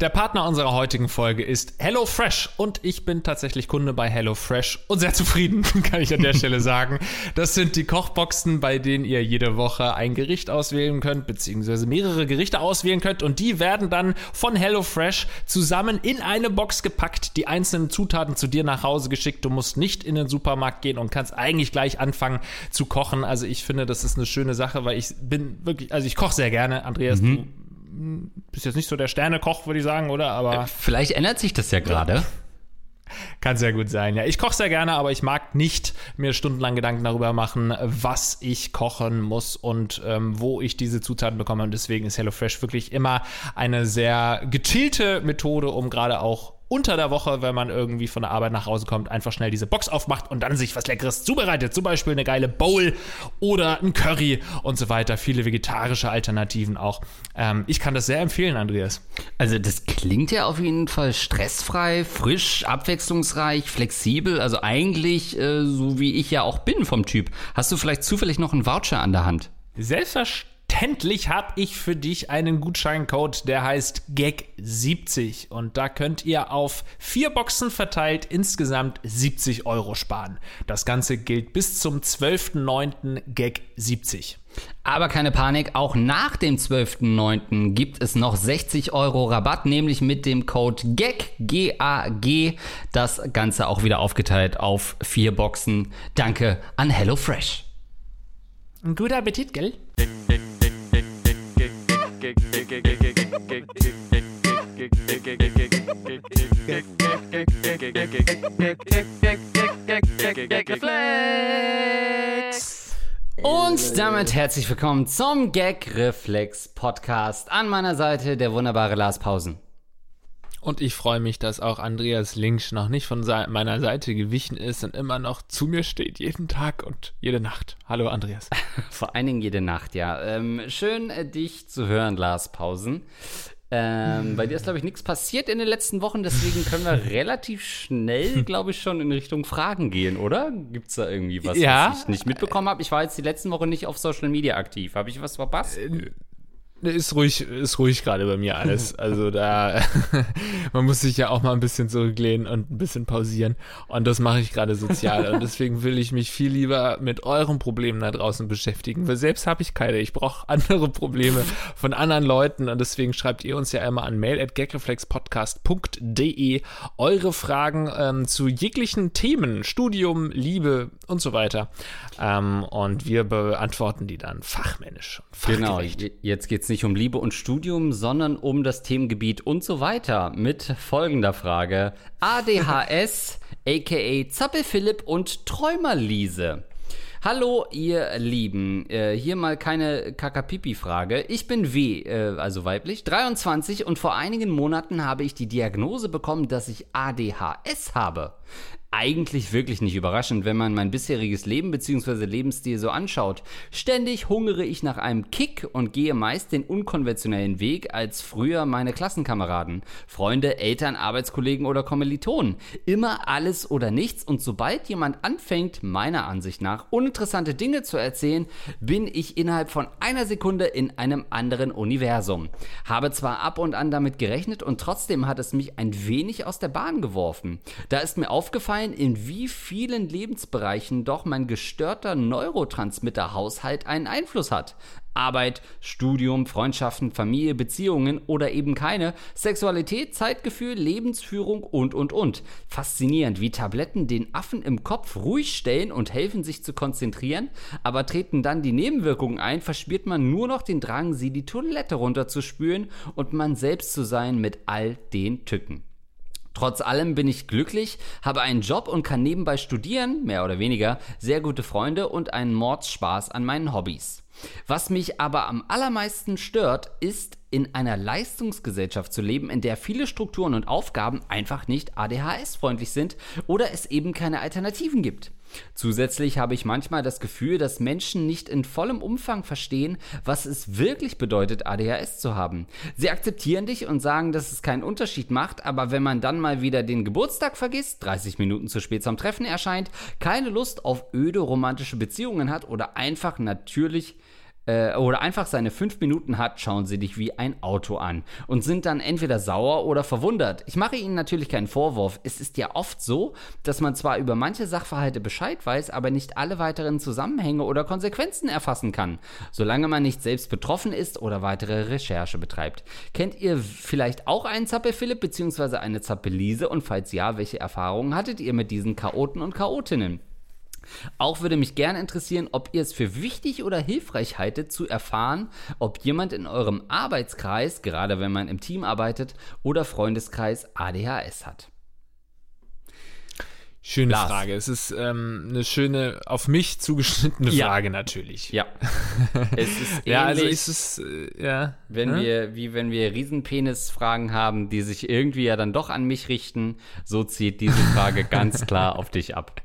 Der Partner unserer heutigen Folge ist HelloFresh und ich bin tatsächlich Kunde bei HelloFresh und sehr zufrieden, kann ich an der Stelle sagen. Das sind die Kochboxen, bei denen ihr jede Woche ein Gericht auswählen könnt, beziehungsweise mehrere Gerichte auswählen könnt und die werden dann von HelloFresh zusammen in eine Box gepackt, die einzelnen Zutaten zu dir nach Hause geschickt. Du musst nicht in den Supermarkt gehen und kannst eigentlich gleich anfangen zu kochen. Also ich finde, das ist eine schöne Sache, weil ich bin wirklich, also ich koche sehr gerne. Andreas, mhm. du bist jetzt nicht so der Sternekoch, würde ich sagen, oder? Aber äh, vielleicht ändert sich das ja gerade. Kann sehr gut sein, ja. Ich koche sehr gerne, aber ich mag nicht mir stundenlang Gedanken darüber machen, was ich kochen muss und ähm, wo ich diese Zutaten bekomme. Und deswegen ist HelloFresh wirklich immer eine sehr gechillte Methode, um gerade auch unter der Woche, wenn man irgendwie von der Arbeit nach Hause kommt, einfach schnell diese Box aufmacht und dann sich was Leckeres zubereitet. Zum Beispiel eine geile Bowl oder ein Curry und so weiter. Viele vegetarische Alternativen auch. Ähm, ich kann das sehr empfehlen, Andreas. Also das klingt ja auf jeden Fall stressfrei, frisch, abwechslungsreich, flexibel. Also eigentlich äh, so wie ich ja auch bin vom Typ. Hast du vielleicht zufällig noch einen Voucher an der Hand? Selbstverständlich Selbstverständlich habe ich für dich einen Gutscheincode, der heißt GAG70 und da könnt ihr auf vier Boxen verteilt insgesamt 70 Euro sparen. Das Ganze gilt bis zum 12.09. GAG70. Aber keine Panik, auch nach dem 12.09. gibt es noch 60 Euro Rabatt, nämlich mit dem Code GAG, G-A-G. Das Ganze auch wieder aufgeteilt auf vier Boxen. Danke an HelloFresh. Ein guter Appetit, gell? Und damit herzlich willkommen zum Gag Reflex Podcast. An meiner Seite der wunderbare Lars Pausen. Und ich freue mich, dass auch Andreas Linksch noch nicht von meiner Seite gewichen ist und immer noch zu mir steht, jeden Tag und jede Nacht. Hallo Andreas. Vor allen Dingen jede Nacht, ja. Ähm, schön, äh, dich zu hören, Lars Pausen. Ähm, bei dir ist, glaube ich, nichts passiert in den letzten Wochen, deswegen können wir relativ schnell, glaube ich, schon in Richtung Fragen gehen, oder? Gibt es da irgendwie was, ja. was ich nicht mitbekommen habe? Ich war jetzt die letzten Wochen nicht auf Social Media aktiv. Habe ich was verpasst? Äh, ist ruhig, ist ruhig gerade bei mir alles. Also da, man muss sich ja auch mal ein bisschen zurücklehnen und ein bisschen pausieren. Und das mache ich gerade sozial. Und deswegen will ich mich viel lieber mit euren Problemen da draußen beschäftigen. Weil selbst habe ich keine. Ich brauche andere Probleme von anderen Leuten. Und deswegen schreibt ihr uns ja immer an mail at gagreflexpodcast.de eure Fragen ähm, zu jeglichen Themen, Studium, Liebe und so weiter. Ähm, und wir beantworten die dann fachmännisch. Genau, jetzt geht's nicht um Liebe und Studium, sondern um das Themengebiet und so weiter mit folgender Frage. ADHS, aka Zappelphilipp und Träumerliese. Hallo, ihr Lieben. Äh, hier mal keine Kakapipi-Frage. Ich bin W, äh, also weiblich, 23 und vor einigen Monaten habe ich die Diagnose bekommen, dass ich ADHS habe eigentlich wirklich nicht überraschend, wenn man mein bisheriges Leben bzw. Lebensstil so anschaut. Ständig hungere ich nach einem Kick und gehe meist den unkonventionellen Weg als früher meine Klassenkameraden, Freunde, Eltern, Arbeitskollegen oder Kommilitonen. Immer alles oder nichts und sobald jemand anfängt, meiner Ansicht nach, uninteressante Dinge zu erzählen, bin ich innerhalb von einer Sekunde in einem anderen Universum. Habe zwar ab und an damit gerechnet und trotzdem hat es mich ein wenig aus der Bahn geworfen. Da ist mir aufgefallen, aufgefallen, in wie vielen Lebensbereichen doch mein gestörter Neurotransmitterhaushalt einen Einfluss hat. Arbeit, Studium, Freundschaften, Familie, Beziehungen oder eben keine, Sexualität, Zeitgefühl, Lebensführung und, und, und. Faszinierend, wie Tabletten den Affen im Kopf ruhig stellen und helfen sich zu konzentrieren, aber treten dann die Nebenwirkungen ein, verspürt man nur noch den Drang, sie die Toilette runterzuspülen und man selbst zu sein mit all den Tücken. Trotz allem bin ich glücklich, habe einen Job und kann nebenbei studieren, mehr oder weniger, sehr gute Freunde und einen Mordspaß an meinen Hobbys. Was mich aber am allermeisten stört, ist, in einer Leistungsgesellschaft zu leben, in der viele Strukturen und Aufgaben einfach nicht ADHS-freundlich sind oder es eben keine Alternativen gibt. Zusätzlich habe ich manchmal das Gefühl, dass Menschen nicht in vollem Umfang verstehen, was es wirklich bedeutet, ADHS zu haben. Sie akzeptieren dich und sagen, dass es keinen Unterschied macht, aber wenn man dann mal wieder den Geburtstag vergisst, 30 Minuten zu spät zum Treffen erscheint, keine Lust auf öde romantische Beziehungen hat oder einfach natürlich äh, oder einfach seine fünf Minuten hat, schauen sie dich wie ein Auto an und sind dann entweder sauer oder verwundert. Ich mache ihnen natürlich keinen Vorwurf. Es ist ja oft so, dass man zwar über manche Sachverhalte Bescheid weiß, aber nicht alle weiteren Zusammenhänge oder Konsequenzen erfassen kann, solange man nicht selbst betroffen ist oder weitere Recherche betreibt. Kennt ihr vielleicht auch einen Zappel-Philipp bzw. eine Zappelise und falls ja, welche Erfahrungen hattet ihr mit diesen Chaoten und Chaotinnen? Auch würde mich gerne interessieren, ob ihr es für wichtig oder hilfreich haltet, zu erfahren, ob jemand in eurem Arbeitskreis, gerade wenn man im Team arbeitet, oder Freundeskreis ADHS hat. Schöne Lars. Frage. Es ist ähm, eine schöne, auf mich zugeschnittene ja. Frage natürlich. Ja. es ist ähnlich, ja, also ist es, äh, ja. Wenn hm? wir, wie wenn wir Riesenpenis-Fragen haben, die sich irgendwie ja dann doch an mich richten, so zieht diese Frage ganz klar auf dich ab.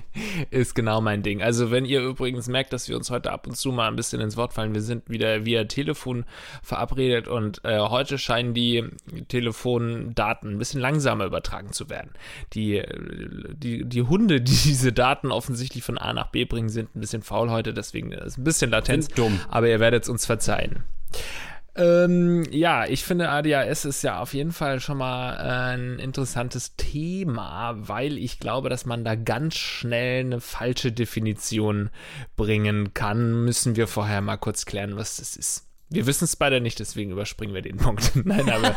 Ist genau mein Ding. Also, wenn ihr übrigens merkt, dass wir uns heute ab und zu mal ein bisschen ins Wort fallen, wir sind wieder via Telefon verabredet und äh, heute scheinen die Telefondaten ein bisschen langsamer übertragen zu werden. Die, die, die Hunde, die diese Daten offensichtlich von A nach B bringen, sind ein bisschen faul heute, deswegen ist ein bisschen Latenz. Dumm. Aber ihr werdet es uns verzeihen. Ähm, ja, ich finde ADHS ist ja auf jeden Fall schon mal äh, ein interessantes Thema, weil ich glaube, dass man da ganz schnell eine falsche Definition bringen kann. Müssen wir vorher mal kurz klären, was das ist. Wir wissen es beide nicht, deswegen überspringen wir den Punkt. Nein, aber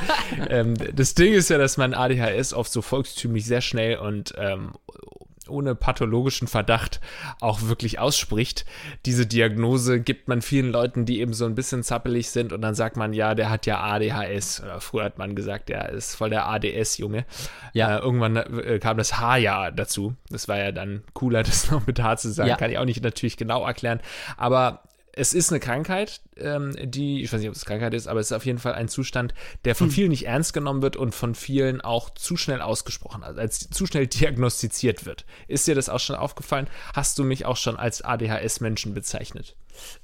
ähm, das Ding ist ja, dass man ADHS oft so volkstümlich sehr schnell und ähm, ohne pathologischen Verdacht auch wirklich ausspricht. Diese Diagnose gibt man vielen Leuten, die eben so ein bisschen zappelig sind und dann sagt man, ja, der hat ja ADHS. Oder früher hat man gesagt, der ist voll der ADS-Junge. Ja. Äh, irgendwann äh, kam das H ja dazu. Das war ja dann cooler, das noch mit H zu sagen. Ja. Kann ich auch nicht natürlich genau erklären. Aber es ist eine Krankheit, ähm, die, ich weiß nicht, ob es Krankheit ist, aber es ist auf jeden Fall ein Zustand, der von hm. vielen nicht ernst genommen wird und von vielen auch zu schnell ausgesprochen, also als zu schnell diagnostiziert wird. Ist dir das auch schon aufgefallen? Hast du mich auch schon als ADHS-Menschen bezeichnet?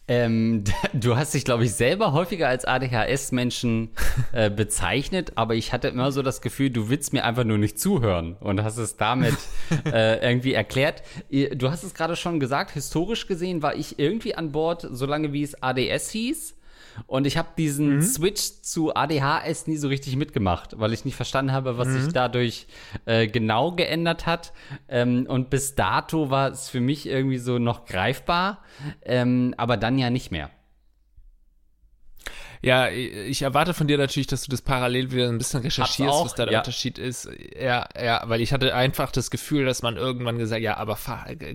Ähm, du hast dich, glaube ich, selber häufiger als ADHS-Menschen äh, bezeichnet, aber ich hatte immer so das Gefühl, du willst mir einfach nur nicht zuhören und hast es damit äh, irgendwie erklärt. Du hast es gerade schon gesagt, historisch gesehen war ich irgendwie an Bord, solange wie es ADS hieß. Und ich habe diesen mhm. Switch zu ADHS nie so richtig mitgemacht, weil ich nicht verstanden habe, was mhm. sich dadurch äh, genau geändert hat. Ähm, und bis dato war es für mich irgendwie so noch greifbar, ähm, aber dann ja nicht mehr. Ja, ich erwarte von dir natürlich, dass du das parallel wieder ein bisschen recherchierst, was da der ja. Unterschied ist. Ja, ja, weil ich hatte einfach das Gefühl, dass man irgendwann gesagt, ja, aber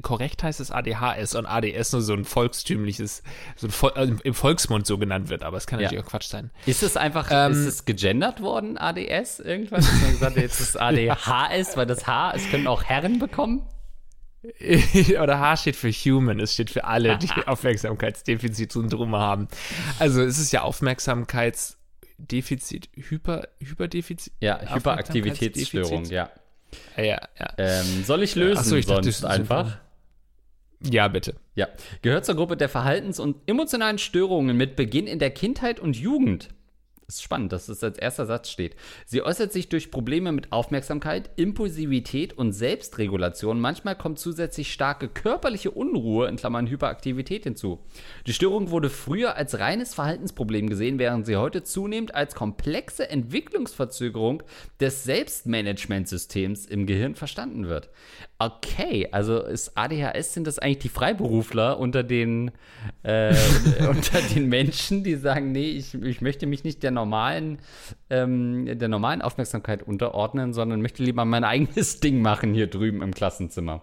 korrekt heißt es ADHS und ADS nur so ein volkstümliches, so ein Vol also im Volksmund so genannt wird, aber es kann natürlich ja. auch Quatsch sein. Ist es einfach, ähm, ist es gegendert worden, ADS irgendwann? Dass man gesagt, jetzt ist ADHS, weil das H, es können auch Herren bekommen? oder H steht für Human, es steht für alle, die Aufmerksamkeitsdefizitsyndrome haben. Also es ist ja Aufmerksamkeitsdefizit, Hyper, Hyperdefizit? Ja, Hyperaktivitätsstörung, ja. Ja, ja. Ähm, soll ich lösen Achso, ich dachte, sonst einfach? Ja, bitte. Ja. Gehört zur Gruppe der Verhaltens- und emotionalen Störungen mit Beginn in der Kindheit und Jugend. Ist spannend, dass das als erster Satz steht. Sie äußert sich durch Probleme mit Aufmerksamkeit, Impulsivität und Selbstregulation. Manchmal kommt zusätzlich starke körperliche Unruhe, in Klammern Hyperaktivität, hinzu. Die Störung wurde früher als reines Verhaltensproblem gesehen, während sie heute zunehmend als komplexe Entwicklungsverzögerung des Selbstmanagementsystems im Gehirn verstanden wird. Okay, also ist ADHS, sind das eigentlich die Freiberufler unter den, äh, unter den Menschen, die sagen, nee, ich, ich möchte mich nicht der normalen, ähm, der normalen Aufmerksamkeit unterordnen, sondern möchte lieber mein eigenes Ding machen hier drüben im Klassenzimmer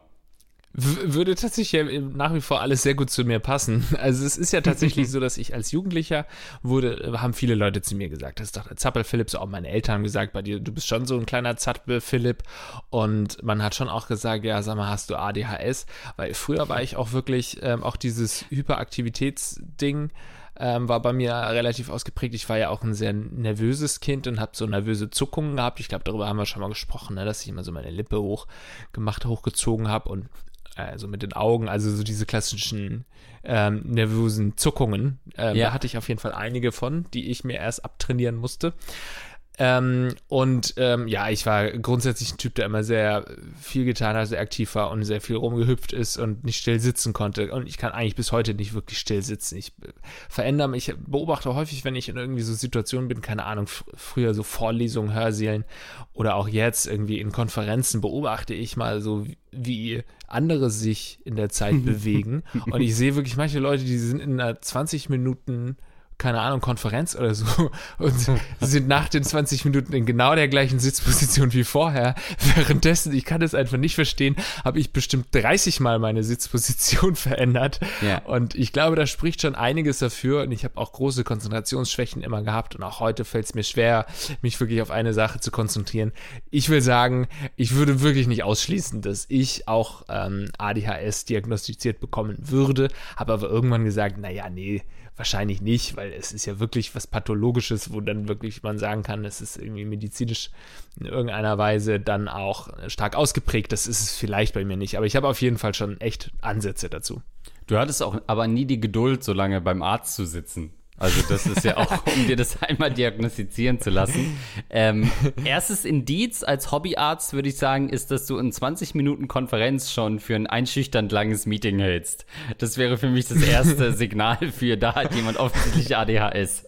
würde tatsächlich ja nach wie vor alles sehr gut zu mir passen. Also es ist ja tatsächlich so, dass ich als Jugendlicher wurde, haben viele Leute zu mir gesagt, das ist doch der Zappel Philipp, so auch meine Eltern haben gesagt, bei dir, du bist schon so ein kleiner Zappel Philipp und man hat schon auch gesagt, ja, sag mal, hast du ADHS? Weil früher war ich auch wirklich, ähm, auch dieses Hyperaktivitätsding, ähm, war bei mir relativ ausgeprägt. Ich war ja auch ein sehr nervöses Kind und habe so nervöse Zuckungen gehabt. Ich glaube, darüber haben wir schon mal gesprochen, ne, dass ich immer so meine Lippe hoch gemacht, hochgezogen habe und also mit den Augen, also so diese klassischen ähm, nervösen Zuckungen. Ähm, ja. Da hatte ich auf jeden Fall einige von, die ich mir erst abtrainieren musste. Ähm, und ähm, ja, ich war grundsätzlich ein Typ, der immer sehr viel getan hat, sehr aktiv war und sehr viel rumgehüpft ist und nicht still sitzen konnte. Und ich kann eigentlich bis heute nicht wirklich still sitzen. Ich verändere mich, ich beobachte häufig, wenn ich in irgendwie so Situationen bin, keine Ahnung, früher so Vorlesungen, Hörsälen oder auch jetzt irgendwie in Konferenzen, beobachte ich mal so, wie andere sich in der Zeit bewegen. Und ich sehe wirklich manche Leute, die sind in einer 20 Minuten keine Ahnung, Konferenz oder so und sind nach den 20 Minuten in genau der gleichen Sitzposition wie vorher. Währenddessen, ich kann das einfach nicht verstehen, habe ich bestimmt 30 Mal meine Sitzposition verändert. Ja. Und ich glaube, da spricht schon einiges dafür. Und ich habe auch große Konzentrationsschwächen immer gehabt. Und auch heute fällt es mir schwer, mich wirklich auf eine Sache zu konzentrieren. Ich will sagen, ich würde wirklich nicht ausschließen, dass ich auch ähm, ADHS diagnostiziert bekommen würde. Habe aber irgendwann gesagt, naja, nee, Wahrscheinlich nicht, weil es ist ja wirklich was Pathologisches, wo dann wirklich man sagen kann, es ist irgendwie medizinisch in irgendeiner Weise dann auch stark ausgeprägt. Das ist es vielleicht bei mir nicht, aber ich habe auf jeden Fall schon echt Ansätze dazu. Du hattest auch aber nie die Geduld, so lange beim Arzt zu sitzen. Also das ist ja auch, um dir das einmal diagnostizieren zu lassen. Ähm, erstes Indiz als Hobbyarzt würde ich sagen, ist, dass du in 20 Minuten Konferenz schon für ein einschüchternd langes Meeting hältst. Das wäre für mich das erste Signal für, da hat jemand offensichtlich ADHS.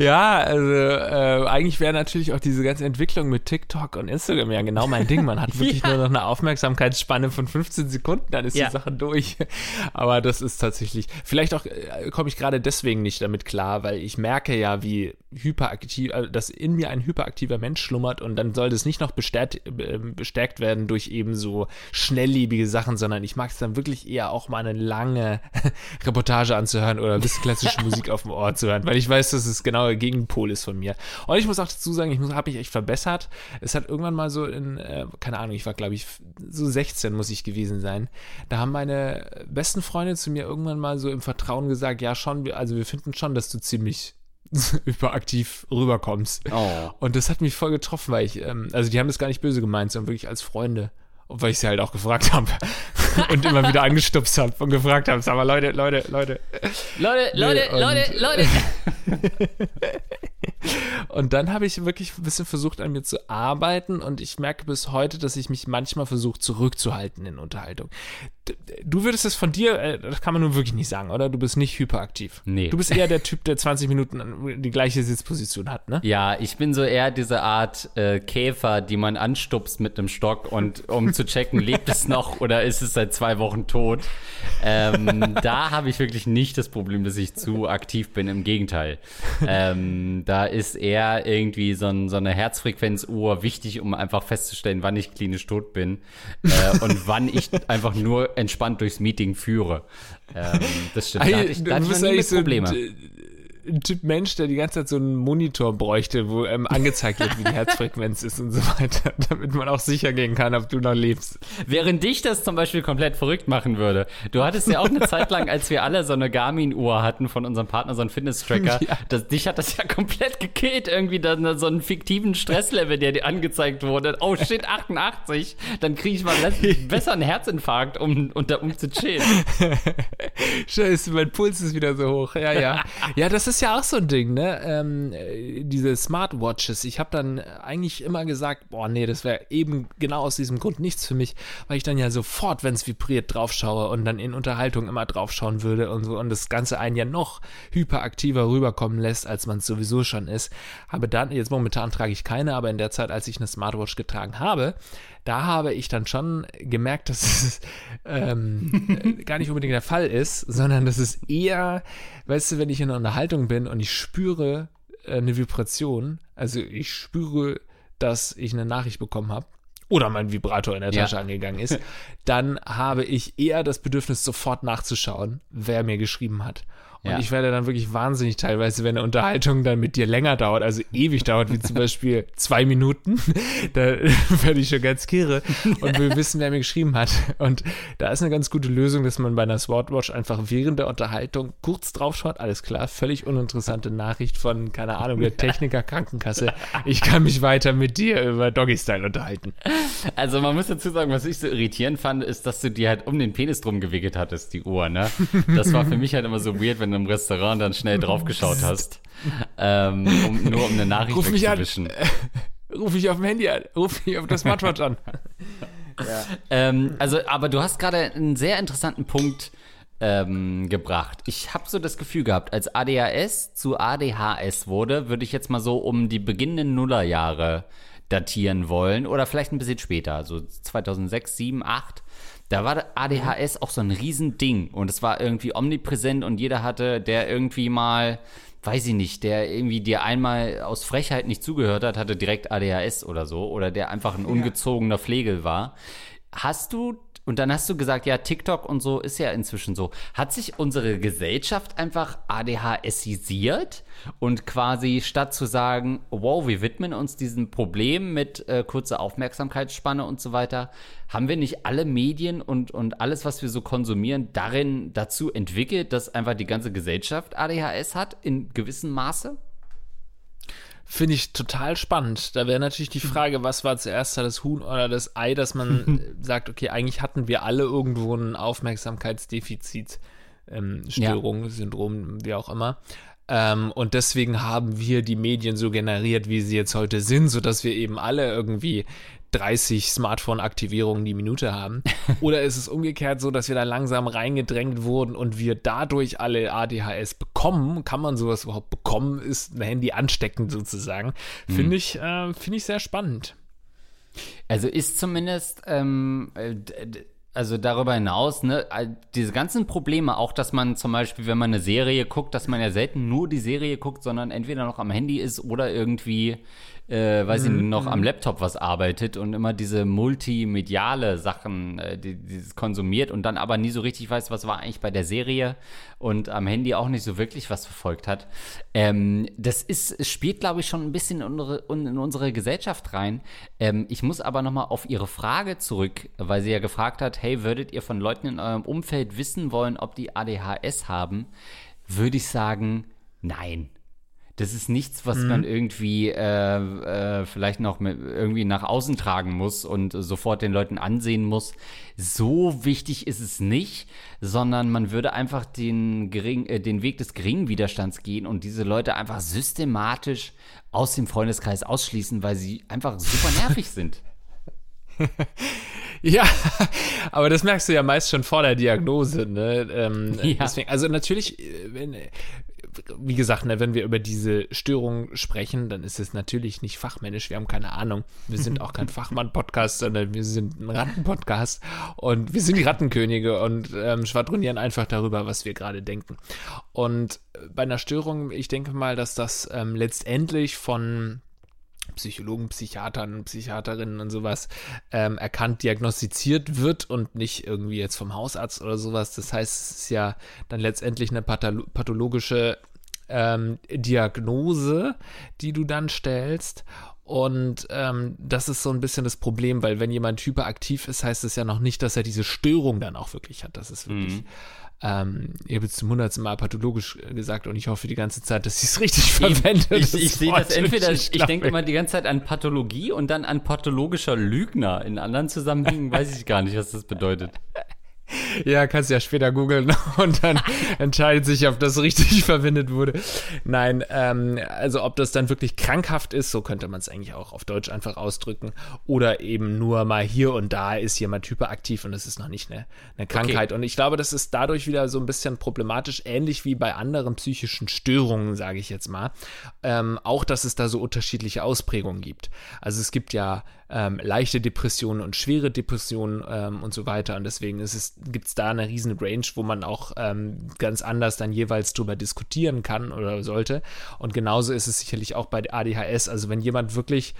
Ja, also äh, eigentlich wäre natürlich auch diese ganze Entwicklung mit TikTok und Instagram ja genau mein Ding. Man hat wirklich ja. nur noch eine Aufmerksamkeitsspanne von 15 Sekunden, dann ist ja. die Sache durch. Aber das ist tatsächlich, vielleicht auch äh, komme ich gerade deswegen nicht damit klar, weil ich merke ja, wie hyperaktiv, also dass in mir ein hyperaktiver Mensch schlummert und dann soll das nicht noch bestärkt, äh, bestärkt werden durch eben so schnelllebige Sachen, sondern ich mag es dann wirklich eher auch mal eine lange Reportage anzuhören oder ein bisschen klassische Musik auf dem Ohr zu hören, weil ich weiß, dass es genau Gegenpol ist von mir. Und ich muss auch dazu sagen, ich habe mich echt verbessert. Es hat irgendwann mal so in, äh, keine Ahnung, ich war glaube ich so 16 muss ich gewesen sein. Da haben meine besten Freunde zu mir irgendwann mal so im Vertrauen gesagt, ja schon, also wir finden schon, dass du ziemlich überaktiv rüberkommst. Oh. Und das hat mich voll getroffen, weil ich, ähm, also die haben das gar nicht böse gemeint, sondern wirklich als Freunde. Und weil ich sie halt auch gefragt habe und immer wieder angestupst habe und gefragt habe, sag mal, Leute, Leute, Leute. Leute, Leute, nee, Leute, Leute. und dann habe ich wirklich ein bisschen versucht, an mir zu arbeiten und ich merke bis heute, dass ich mich manchmal versuche zurückzuhalten in Unterhaltung. Du würdest es von dir, äh, das kann man nun wirklich nicht sagen, oder? Du bist nicht hyperaktiv. Nee. Du bist eher der Typ, der 20 Minuten die gleiche Sitzposition hat, ne? Ja, ich bin so eher diese Art äh, Käfer, die man anstupst mit einem Stock und um zu checken, lebt es noch oder ist es seit zwei Wochen tot. Ähm, da habe ich wirklich nicht das Problem, dass ich zu aktiv bin. Im Gegenteil. Ähm, da ist eher irgendwie so, ein, so eine Herzfrequenzuhr wichtig, um einfach festzustellen, wann ich klinisch tot bin äh, und wann ich einfach nur entspannt durchs Meeting führe. Ähm, das stimmt. Da hatte ich, da hatte ich noch nie Probleme. So Typ Mensch, der die ganze Zeit so einen Monitor bräuchte, wo ähm, angezeigt wird, wie die Herzfrequenz ist und so weiter, damit man auch sicher gehen kann, ob du noch lebst. Während dich das zum Beispiel komplett verrückt machen würde. Du hattest ja auch eine Zeit lang, als wir alle so eine Garmin-Uhr hatten von unserem Partner, so einen Fitness-Tracker, ja. das, dich hat das ja komplett gekillt, irgendwie dann so einen fiktiven Stresslevel, der dir angezeigt wurde. Oh shit, 88, dann kriege ich mal besser einen Herzinfarkt, um, um, um zu chillen. Scheiße, mein Puls ist wieder so hoch. Ja, ja. Ja, das ist ja auch so ein Ding, ne? Ähm, äh, diese Smartwatches. Ich habe dann eigentlich immer gesagt, boah, nee, das wäre eben genau aus diesem Grund nichts für mich, weil ich dann ja sofort, wenn es vibriert, draufschaue und dann in Unterhaltung immer draufschauen würde und so und das Ganze einen ja noch hyperaktiver rüberkommen lässt, als man es sowieso schon ist. Habe dann, jetzt momentan trage ich keine, aber in der Zeit, als ich eine Smartwatch getragen habe, da habe ich dann schon gemerkt, dass es ähm, gar nicht unbedingt der Fall ist, sondern dass es eher, weißt du, wenn ich in einer Unterhaltung bin und ich spüre äh, eine Vibration, also ich spüre, dass ich eine Nachricht bekommen habe, oder mein Vibrator in der Tasche ja. angegangen ist, dann habe ich eher das Bedürfnis, sofort nachzuschauen, wer mir geschrieben hat. Und ja. ich werde dann wirklich wahnsinnig teilweise, wenn eine Unterhaltung dann mit dir länger dauert, also ewig dauert, wie zum Beispiel zwei Minuten, da werde ich schon ganz kirre und will wissen, wer mir geschrieben hat. Und da ist eine ganz gute Lösung, dass man bei einer Smartwatch einfach während der Unterhaltung kurz drauf schaut, alles klar, völlig uninteressante Nachricht von, keine Ahnung, der Techniker Krankenkasse. Ich kann mich weiter mit dir über Doggy-Style unterhalten. Also man muss dazu sagen, was ich so irritierend fand, ist, dass du dir halt um den Penis drum gewickelt hattest, die Uhr, ne? Das war für mich halt immer so weird, wenn du im Restaurant dann schnell draufgeschaut hast. ähm, um, nur um eine Nachricht Ruf mich an. wegzuwischen. Ruf mich auf dem Handy an. Ruf mich auf das Smartwatch an. Ähm, also, aber du hast gerade einen sehr interessanten Punkt ähm, gebracht. Ich habe so das Gefühl gehabt, als ADHS zu ADHS wurde, würde ich jetzt mal so um die beginnenden Nullerjahre datieren wollen oder vielleicht ein bisschen später, so 2006, 7, 8. Da war ADHS auch so ein Riesending und es war irgendwie omnipräsent und jeder hatte, der irgendwie mal, weiß ich nicht, der irgendwie dir einmal aus Frechheit nicht zugehört hat, hatte direkt ADHS oder so oder der einfach ein ungezogener Pflegel war. Hast du und dann hast du gesagt, ja, TikTok und so ist ja inzwischen so. Hat sich unsere Gesellschaft einfach ADHSisiert und quasi statt zu sagen, wow, wir widmen uns diesem Problem mit äh, kurzer Aufmerksamkeitsspanne und so weiter, haben wir nicht alle Medien und, und alles, was wir so konsumieren, darin dazu entwickelt, dass einfach die ganze Gesellschaft ADHS hat in gewissem Maße? Finde ich total spannend. Da wäre natürlich die Frage, was war zuerst das Huhn oder das Ei, dass man sagt, okay, eigentlich hatten wir alle irgendwo ein Aufmerksamkeitsdefizit, ähm, Störung, ja. Syndrom, wie auch immer. Ähm, und deswegen haben wir die Medien so generiert, wie sie jetzt heute sind, sodass wir eben alle irgendwie 30 Smartphone-Aktivierungen die Minute haben? Oder ist es umgekehrt so, dass wir da langsam reingedrängt wurden und wir dadurch alle ADHS bekommen? Kann man sowas überhaupt bekommen? Ist ein Handy ansteckend sozusagen? Mhm. Finde ich, äh, find ich sehr spannend. Also ist zumindest, ähm, äh, also darüber hinaus, ne, diese ganzen Probleme, auch dass man zum Beispiel, wenn man eine Serie guckt, dass man ja selten nur die Serie guckt, sondern entweder noch am Handy ist oder irgendwie äh, weiß mhm. ich noch, am mhm. Laptop was arbeitet und immer diese multimediale Sachen, äh, die, die konsumiert und dann aber nie so richtig weiß, was war eigentlich bei der Serie und am Handy auch nicht so wirklich was verfolgt hat. Ähm, das ist, spielt, glaube ich, schon ein bisschen in unsere, in unsere Gesellschaft rein. Ähm, ich muss aber nochmal auf Ihre Frage zurück, weil sie ja gefragt hat, hey, würdet ihr von Leuten in eurem Umfeld wissen wollen, ob die ADHS haben? Würde ich sagen, nein. Das ist nichts, was mhm. man irgendwie äh, äh, vielleicht noch mit, irgendwie nach außen tragen muss und sofort den Leuten ansehen muss. So wichtig ist es nicht, sondern man würde einfach den, gering, äh, den Weg des geringen Widerstands gehen und diese Leute einfach systematisch aus dem Freundeskreis ausschließen, weil sie einfach super nervig sind. Ja, aber das merkst du ja meist schon vor der Diagnose. Ne? Ähm, ja. deswegen, also natürlich, äh, wenn, wie gesagt, ne, wenn wir über diese Störung sprechen, dann ist es natürlich nicht fachmännisch. Wir haben keine Ahnung. Wir sind auch kein Fachmann-Podcast, sondern wir sind ein Ratten-Podcast und wir sind die Rattenkönige und ähm, schwadronieren einfach darüber, was wir gerade denken. Und bei einer Störung, ich denke mal, dass das ähm, letztendlich von Psychologen, Psychiatern, Psychiaterinnen und sowas ähm, erkannt, diagnostiziert wird und nicht irgendwie jetzt vom Hausarzt oder sowas. Das heißt, es ist ja dann letztendlich eine pathologische ähm, Diagnose, die du dann stellst. Und ähm, das ist so ein bisschen das Problem, weil wenn jemand hyperaktiv ist, heißt es ja noch nicht, dass er diese Störung dann auch wirklich hat. Das ist wirklich. Mhm ähm, ich habe jetzt zum hundertsten Mal pathologisch gesagt und ich hoffe die ganze Zeit, dass sie es richtig verwendet. Ich, ich, ich sehe das entweder, ich, ich denke immer die ganze Zeit an Pathologie und dann an pathologischer Lügner. In anderen Zusammenhängen weiß ich gar nicht, was das bedeutet. Ja, kannst ja später googeln und dann entscheidet sich, ob das richtig verwendet wurde. Nein, ähm, also ob das dann wirklich krankhaft ist, so könnte man es eigentlich auch auf Deutsch einfach ausdrücken. Oder eben nur mal hier und da ist jemand hyperaktiv und es ist noch nicht eine, eine Krankheit. Okay. Und ich glaube, das ist dadurch wieder so ein bisschen problematisch, ähnlich wie bei anderen psychischen Störungen, sage ich jetzt mal. Ähm, auch, dass es da so unterschiedliche Ausprägungen gibt. Also es gibt ja ähm, leichte Depressionen und schwere Depressionen ähm, und so weiter. Und deswegen gibt es da eine riesen Range, wo man auch ähm, ganz anders dann jeweils drüber diskutieren kann oder sollte. Und genauso ist es sicherlich auch bei ADHS. Also wenn jemand wirklich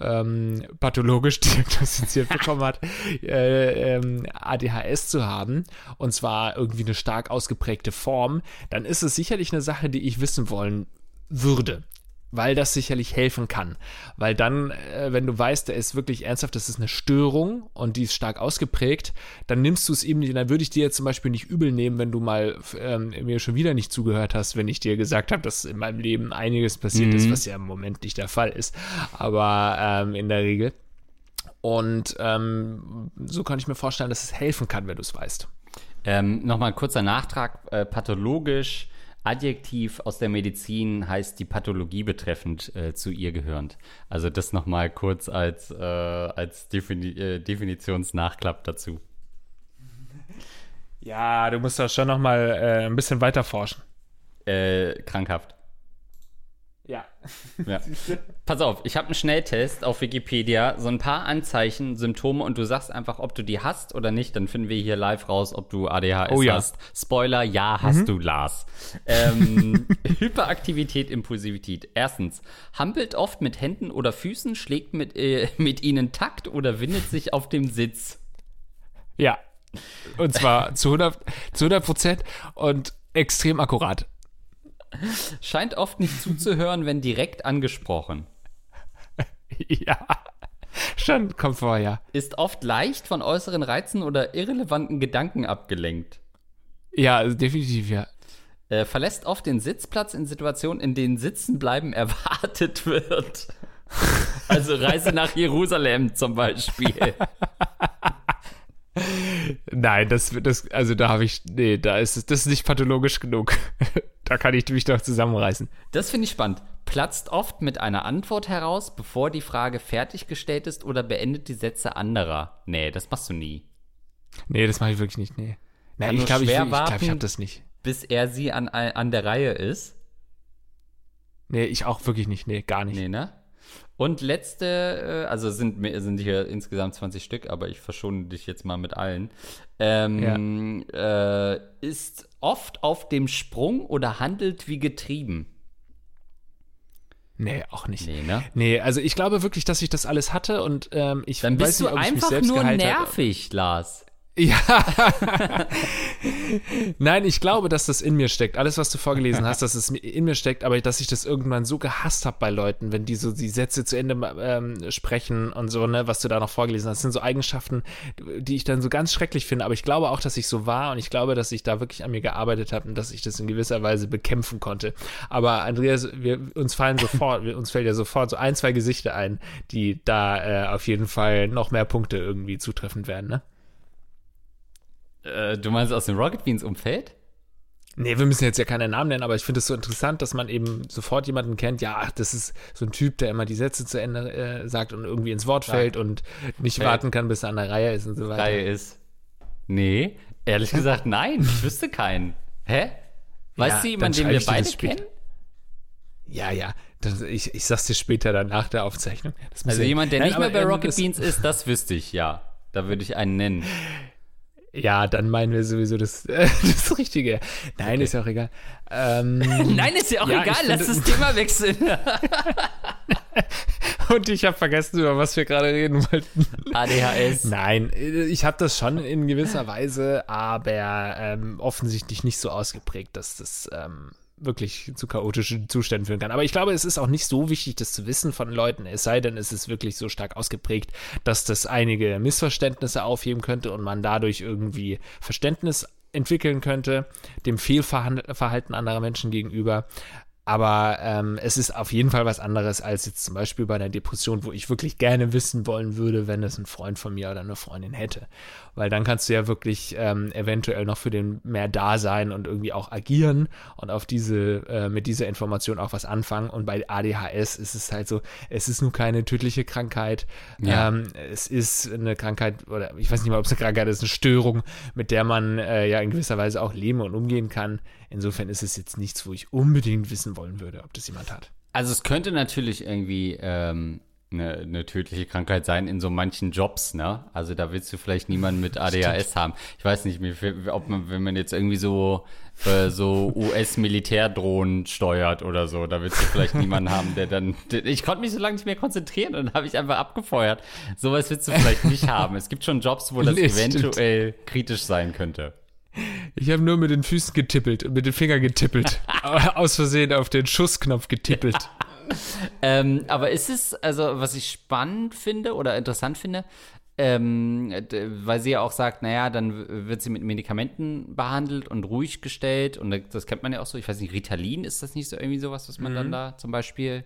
ähm, pathologisch diagnostiziert bekommen hat, äh, ähm, ADHS zu haben, und zwar irgendwie eine stark ausgeprägte Form, dann ist es sicherlich eine Sache, die ich wissen wollen würde weil das sicherlich helfen kann. Weil dann, äh, wenn du weißt, der ist wirklich ernsthaft, das ist eine Störung und die ist stark ausgeprägt, dann nimmst du es eben nicht. Dann würde ich dir jetzt zum Beispiel nicht übel nehmen, wenn du mal ähm, mir schon wieder nicht zugehört hast, wenn ich dir gesagt habe, dass in meinem Leben einiges passiert mhm. ist, was ja im Moment nicht der Fall ist, aber ähm, in der Regel. Und ähm, so kann ich mir vorstellen, dass es helfen kann, wenn du es weißt. Ähm, Nochmal ein kurzer Nachtrag, äh, pathologisch Adjektiv aus der Medizin heißt die Pathologie betreffend äh, zu ihr gehörend. Also das nochmal kurz als, äh, als Defini äh, Definitionsnachklapp dazu. Ja, du musst da schon noch mal äh, ein bisschen weiter forschen. Äh, krankhaft. Ja. Ja. Pass auf, ich habe einen Schnelltest auf Wikipedia, so ein paar Anzeichen, Symptome und du sagst einfach, ob du die hast oder nicht. Dann finden wir hier live raus, ob du ADHS Oh ja. hast. Spoiler, ja, hast du, Lars. Ähm, Hyperaktivität, Impulsivität. Erstens, hampelt oft mit Händen oder Füßen, schlägt mit, äh, mit ihnen Takt oder windet sich auf dem Sitz. Ja. Und zwar zu 100, zu 100 Prozent und extrem akkurat. Scheint oft nicht zuzuhören, wenn direkt angesprochen. Ja. Schon kommt vor, ja. Ist oft leicht von äußeren Reizen oder irrelevanten Gedanken abgelenkt. Ja, also definitiv, ja. Äh, verlässt oft den Sitzplatz in Situationen, in denen Sitzenbleiben erwartet wird. Also Reise nach Jerusalem zum Beispiel. Nein, das, das also da habe ich, nee, da ist es, das ist nicht pathologisch genug. da kann ich mich doch zusammenreißen. Das finde ich spannend. Platzt oft mit einer Antwort heraus, bevor die Frage fertiggestellt ist oder beendet die Sätze anderer. Nee, das machst du nie. Nee, das mache ich wirklich nicht, nee. Nein, ich glaube, ich, ich, glaub, ich habe das nicht. Bis er sie an, an der Reihe ist. Nee, ich auch wirklich nicht, nee, gar nicht. Nee, ne? Und letzte, äh, also sind, sind hier insgesamt 20 Stück, aber ich verschone dich jetzt mal mit allen. Ähm, äh, ist oft auf dem Sprung oder handelt wie getrieben. Nee, auch nicht. Nee, ne? Nee, also ich glaube wirklich, dass ich das alles hatte und ähm, ich Dann weiß bist nicht, du einfach selbst nur nervig, Lars. Ja. Nein, ich glaube, dass das in mir steckt. Alles, was du vorgelesen hast, dass es in mir steckt, aber dass ich das irgendwann so gehasst habe bei Leuten, wenn die so die Sätze zu Ende ähm, sprechen und so, ne, was du da noch vorgelesen hast. Das sind so Eigenschaften, die ich dann so ganz schrecklich finde. Aber ich glaube auch, dass ich so war und ich glaube, dass ich da wirklich an mir gearbeitet habe und dass ich das in gewisser Weise bekämpfen konnte. Aber Andreas, wir, uns fallen sofort, uns fällt ja sofort so ein, zwei Gesichter ein, die da äh, auf jeden Fall noch mehr Punkte irgendwie zutreffend werden, ne? Äh, du meinst aus dem Rocket Beans Umfeld? Nee, wir müssen jetzt ja keine Namen nennen, aber ich finde es so interessant, dass man eben sofort jemanden kennt, ja, ach, das ist so ein Typ, der immer die Sätze zu Ende äh, sagt und irgendwie ins Wort fällt und nicht Fällt. warten kann, bis er an der Reihe ist und so weiter. Reihe ist. Nee, ehrlich gesagt, nein. Ich wüsste keinen. Hä? Weißt Ja, du jemanden, den wir beide kennen? Ja, ja, das, ich, ich sag's dir später dann nach der Aufzeichnung. Also jemand, der Nein, nicht mehr bei Rocket Beans ist, das wüsste ich, ja. Da würde ich einen nennen. Ja, dann meinen wir sowieso das, äh, das Richtige. Nein, ist ja auch egal. Ähm, Nein, ist ja auch Ja, egal, lass das Thema wechseln. und ich habe vergessen, über was wir gerade reden wollten. ADHS. Nein, ich habe das schon in gewisser Weise, aber ähm, offensichtlich nicht so ausgeprägt, dass das ähm, wirklich zu chaotischen Zuständen führen kann. Aber ich glaube, es ist auch nicht so wichtig, das zu wissen von Leuten, es sei denn, es ist wirklich so stark ausgeprägt, dass das einige Missverständnisse aufheben könnte und man dadurch irgendwie Verständnis entwickeln könnte, dem Fehlverhalten anderer Menschen gegenüber. Aber ähm, es ist auf jeden Fall was anderes als jetzt zum Beispiel bei einer Depression, wo ich wirklich gerne wissen wollen würde, wenn es ein Freund von mir oder eine Freundin hätte. Weil dann kannst du ja wirklich ähm, eventuell noch für den mehr da sein und irgendwie auch agieren und auf diese, äh, mit dieser Information auch was anfangen. Und bei ADHS ist es halt so, es ist nur keine tödliche Krankheit. Ja. Ähm, es ist eine Krankheit, oder ich weiß nicht mal, ob es eine Krankheit ist, eine Störung, mit der man äh, ja in gewisser Weise auch leben und umgehen kann. Insofern ist es jetzt nichts, wo ich unbedingt wissen wollen würde, ob das jemand hat. Also es könnte natürlich irgendwie ähm, eine, eine tödliche Krankheit sein in so manchen Jobs, ne? Also da willst du vielleicht niemanden mit ADHS haben. Ich weiß nicht, ob man, wenn man jetzt irgendwie so äh, so US-Militärdrohnen steuert oder so, da willst du vielleicht niemanden haben, der dann. der- Ich konnte mich so lange nicht mehr konzentrieren und dann habe ich einfach abgefeuert. Sowas willst du vielleicht nicht haben. Es gibt schon Jobs, wo das Nee, stimmt. eventuell kritisch sein könnte. Ich habe nur mit den Füßen getippelt mit den Fingern getippelt. Aus Versehen auf den Schussknopf getippelt. Ähm, aber ist es, also was ich spannend finde oder interessant finde, ähm, weil sie ja auch sagt, naja, dann wird sie mit Medikamenten behandelt und ruhig gestellt und das kennt man ja auch so, ich weiß nicht, Ritalin, ist das nicht so irgendwie sowas, was man Mhm. dann da zum Beispiel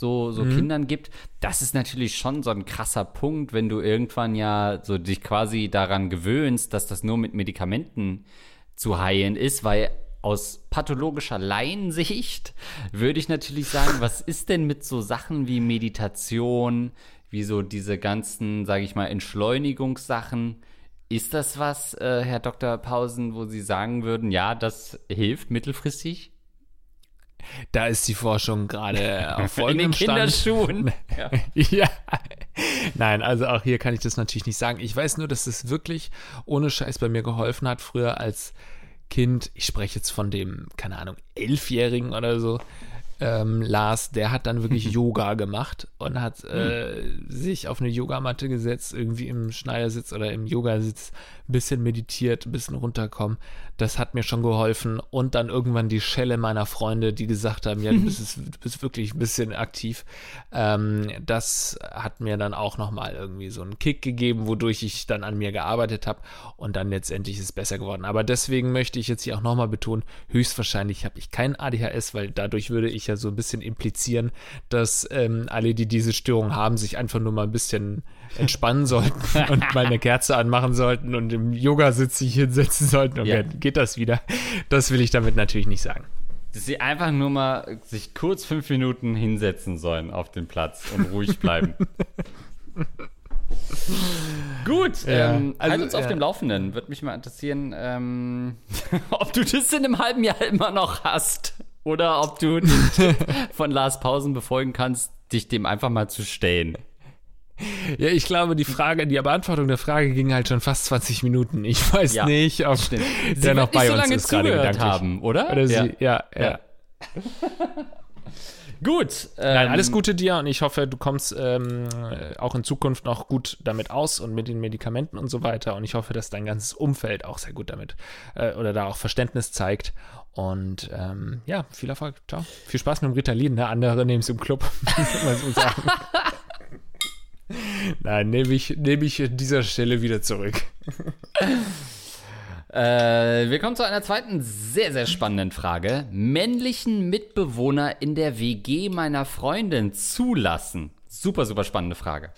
so, so Kindern gibt? Das ist natürlich schon so ein krasser Punkt, wenn du irgendwann ja so dich quasi daran gewöhnst, dass das nur mit Medikamenten zu heilen ist, weil aus pathologischer Laiensicht würde ich natürlich sagen, was ist denn mit so Sachen wie Meditation, wie so diese ganzen, sage ich mal, Entschleunigungssachen? Ist das was, äh, Herr Dr. Pausen, wo Sie sagen würden, ja, das hilft mittelfristig? Da ist die Forschung gerade auf folgendem In den Kinderschuhen. Ja. ja. Nein, also auch hier kann ich das natürlich nicht sagen. Ich weiß nur, dass es wirklich ohne Scheiß bei mir geholfen hat, früher als Kind. Ich spreche jetzt von dem, keine Ahnung, Elfjährigen oder so ähm, Lars, der hat dann wirklich Yoga gemacht und hat äh, sich auf eine Yogamatte gesetzt, irgendwie im Schneidersitz oder im Yogasitz, bisschen meditiert, ein bisschen runterkommen. Das hat mir schon geholfen. Und dann irgendwann die Schelle meiner Freunde, die gesagt haben, ja, du bist, du bist wirklich ein bisschen aktiv. Ähm, das hat mir dann auch nochmal irgendwie so einen Kick gegeben, wodurch ich dann an mir gearbeitet habe und dann letztendlich ist es besser geworden. Aber deswegen möchte ich jetzt hier auch nochmal betonen, höchstwahrscheinlich habe ich kein ADHS, weil dadurch würde ich ja so ein bisschen implizieren, dass ähm, alle, die diese Störung haben, sich einfach nur mal ein bisschen entspannen sollten und mal eine Kerze anmachen sollten und im Yoga-Sitz sich hinsetzen sollten und ja. dann geht das wieder. Das will ich damit natürlich nicht sagen. Dass sie einfach nur mal sich kurz fünf Minuten hinsetzen sollen auf den Platz und ruhig bleiben. Gut, ja, ähm, also, halt uns auf ja. dem Laufenden. Würde mich mal interessieren, ähm, ob du das in einem halben Jahr immer noch hast. Oder ob du den Tipp von Lars Pausen befolgen kannst, dich dem einfach mal zu stellen. Ja, ich glaube, die Frage, die Beantwortung der Frage ging halt schon fast 20 Minuten. Ich weiß ja, nicht, ob stimmt. der noch bei so uns ist gerade gedanklich. haben, oder? Oder sie, ja, ja. ja. Gut. Ähm, Nein, alles Gute dir und ich hoffe, du kommst ähm, auch in Zukunft noch gut damit aus und mit den Medikamenten und so weiter. Und ich hoffe, dass dein ganzes Umfeld auch sehr gut damit äh, oder da auch Verständnis zeigt. Und ähm, ja, viel Erfolg. Ciao. Viel Spaß mit dem Ritalin. Ne? Andere nehmen es im Club. Nein, nehme ich, nehm ich an dieser Stelle wieder zurück. Äh, wir kommen zu einer zweiten sehr, sehr spannenden Frage. Männlichen Mitbewohner in der WG meiner Freundin zulassen. Super, super spannende Frage.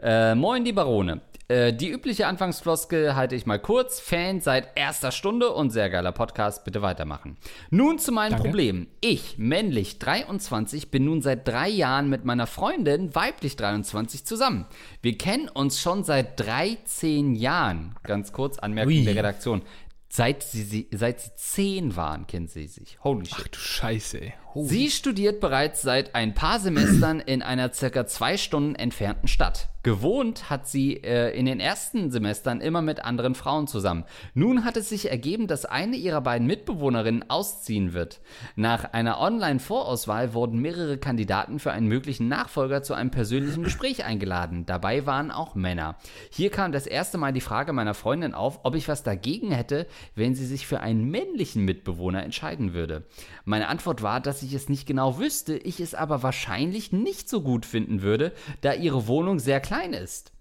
Äh, moin, die Barone. Äh, die übliche Anfangsfloskel halte ich mal kurz. Fan seit erster Stunde und sehr geiler Podcast. Bitte weitermachen. Nun zu meinem Danke. Problem. Ich, männlich 23, bin nun seit drei Jahren mit meiner Freundin, weiblich 23, zusammen. Wir kennen uns schon seit 13 Jahren. Ganz kurz, Anmerkung Ui. der Redaktion. Seit sie, seit sie zehn waren, kennen sie sich. Holy shit. Ach du Scheiße, ey. Holy. Sie studiert bereits seit ein paar Semestern in einer circa zwei Stunden entfernten Stadt. Gewohnt hat sie äh, in den ersten Semestern immer mit anderen Frauen zusammen. Nun hat es sich ergeben, dass eine ihrer beiden Mitbewohnerinnen ausziehen wird. Nach einer Online-Vorauswahl wurden mehrere Kandidaten für einen möglichen Nachfolger zu einem persönlichen Gespräch eingeladen. Dabei waren auch Männer. Hier kam das erste Mal die Frage meiner Freundin auf, ob ich was dagegen hätte, wenn sie sich für einen männlichen Mitbewohner entscheiden würde. Meine Antwort war, dass ich es nicht genau wüsste, ich es aber wahrscheinlich nicht so gut finden würde, da ihre Wohnung sehr klein ist.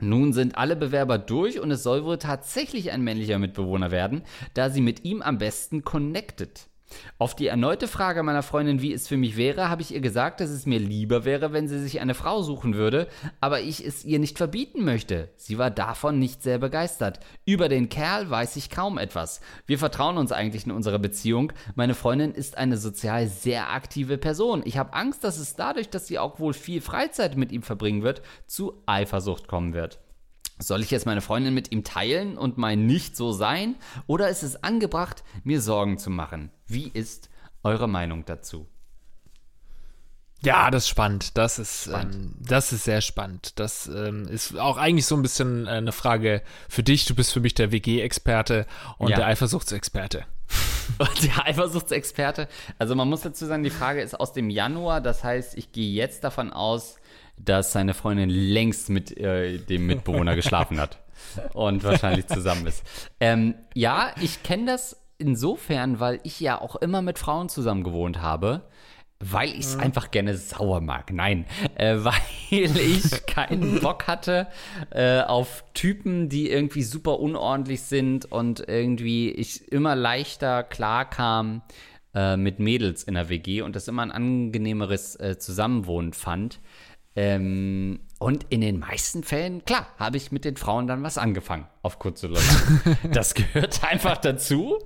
Nun sind alle Bewerber durch und es soll wohl tatsächlich ein männlicher Mitbewohner werden, da sie mit ihm am besten connected. Auf die erneute Frage meiner Freundin, wie es für mich wäre, habe ich ihr gesagt, dass es mir lieber wäre, wenn sie sich eine Frau suchen würde, aber ich es ihr nicht verbieten möchte. Sie war davon nicht sehr begeistert. Über den Kerl weiß ich kaum etwas. Wir vertrauen uns eigentlich in unserer Beziehung. Meine Freundin ist eine sozial sehr aktive Person. Ich habe Angst, dass es dadurch, dass sie auch wohl viel Freizeit mit ihm verbringen wird, zu Eifersucht kommen wird. Soll ich jetzt meine Freundin mit ihm teilen und mein Nicht so sein? Oder ist es angebracht, mir Sorgen zu machen? Wie ist eure Meinung dazu? Ja, das ist spannend. Das ist, spannend. Ähm, das ist sehr spannend. Das ähm, ist auch eigentlich so ein bisschen äh, eine Frage für dich. Du bist für mich der WG-Experte und ja. der Eifersuchtsexperte. der Eifersuchtsexperte. Also man muss dazu sagen, die Frage ist aus dem Januar. Das heißt, ich gehe jetzt davon aus, dass seine Freundin längst mit äh, dem Mitbewohner geschlafen hat und wahrscheinlich zusammen ist. Ähm, ja, ich kenne das insofern, weil ich ja auch immer mit Frauen zusammen gewohnt habe. Weil ich es mhm. einfach gerne sauer mag. Nein, äh, weil ich keinen Bock hatte äh, auf Typen, die irgendwie super unordentlich sind und irgendwie ich immer leichter klarkam äh, mit Mädels in der WG und das immer ein angenehmeres äh, Zusammenwohnen fand. Ähm, und in den meisten Fällen, klar, habe ich mit den Frauen dann was angefangen, auf kurze oder lang. Das gehört einfach dazu.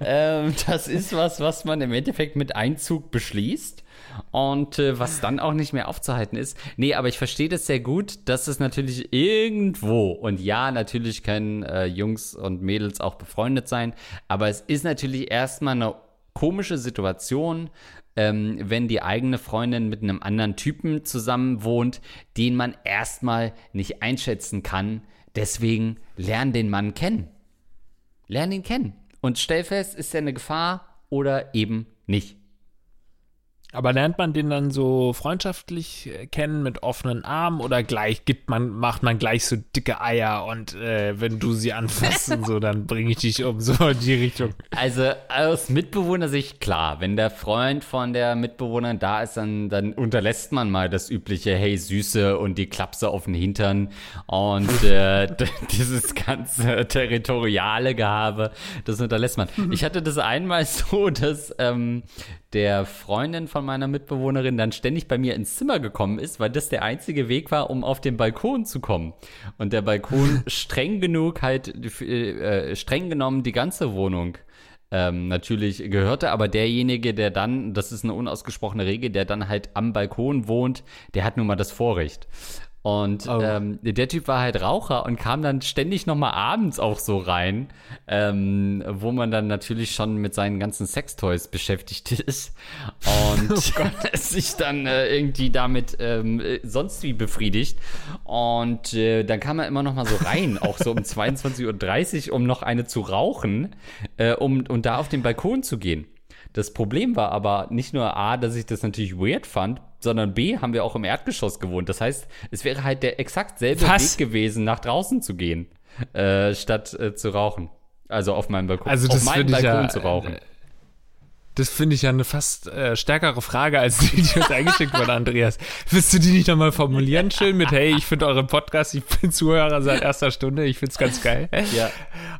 Ähm, das ist was, was man im Endeffekt mit Einzug beschließt und äh, was dann auch nicht mehr aufzuhalten ist. Nee, aber ich verstehe das sehr gut, dass es natürlich irgendwo, und ja, natürlich können äh, Jungs und Mädels auch befreundet sein, aber es ist natürlich erstmal eine komische Situation, ähm, wenn die eigene Freundin mit einem anderen Typen zusammen wohnt, den man erstmal nicht einschätzen kann. Deswegen lern den Mann kennen. Lern ihn kennen. Und stell fest, ist er eine Gefahr oder eben nicht. Aber lernt man den dann so freundschaftlich äh, kennen mit offenen Armen oder gleich gibt man, macht man gleich so dicke Eier und äh, wenn du sie anfasst und so, dann bringe ich dich um, so in die Richtung. Also aus Mitbewohnersicht klar, wenn der Freund von der Mitbewohnerin da ist, dann, dann unterlässt man mal das übliche Hey Süße und die Klapse auf den Hintern und äh, dieses ganze territoriale Gehabe, das unterlässt man. Ich hatte das einmal so, dass ähm, der Freundin von meiner Mitbewohnerin dann ständig bei mir ins Zimmer gekommen ist, weil das der einzige Weg war, um auf den Balkon zu kommen. Und der Balkon streng genug halt, äh, streng genommen die ganze Wohnung ähm, natürlich gehörte, aber derjenige, der dann, das ist eine unausgesprochene Regel, der dann halt am Balkon wohnt, der hat nun mal das Vorrecht. Und oh. ähm, der Typ war halt Raucher und kam dann ständig nochmal abends auch so rein, ähm, wo man dann natürlich schon mit seinen ganzen Sextoys beschäftigt ist und oh sich dann äh, irgendwie damit ähm, sonst wie befriedigt. Und äh, dann kam er immer nochmal so rein, auch so um 22.30 Uhr, um noch eine zu rauchen, äh, um, um da auf den Balkon zu gehen. Das Problem war aber nicht nur A, dass ich das natürlich weird fand, sondern B, haben wir auch im Erdgeschoss gewohnt. Das heißt, es wäre halt der exakt selbe Was? Weg gewesen, nach draußen zu gehen, äh, statt äh, zu rauchen. Also auf meinem Balkon, also das auf meinem Balkon ja, zu rauchen. Das finde ich ja eine fast äh, stärkere Frage als die, die uns eingeschickt wurde, Andreas. Willst du die nicht nochmal formulieren, schön mit, hey, ich finde euren Podcast, ich bin Zuhörer seit erster Stunde, ich finde es ganz geil. Ja.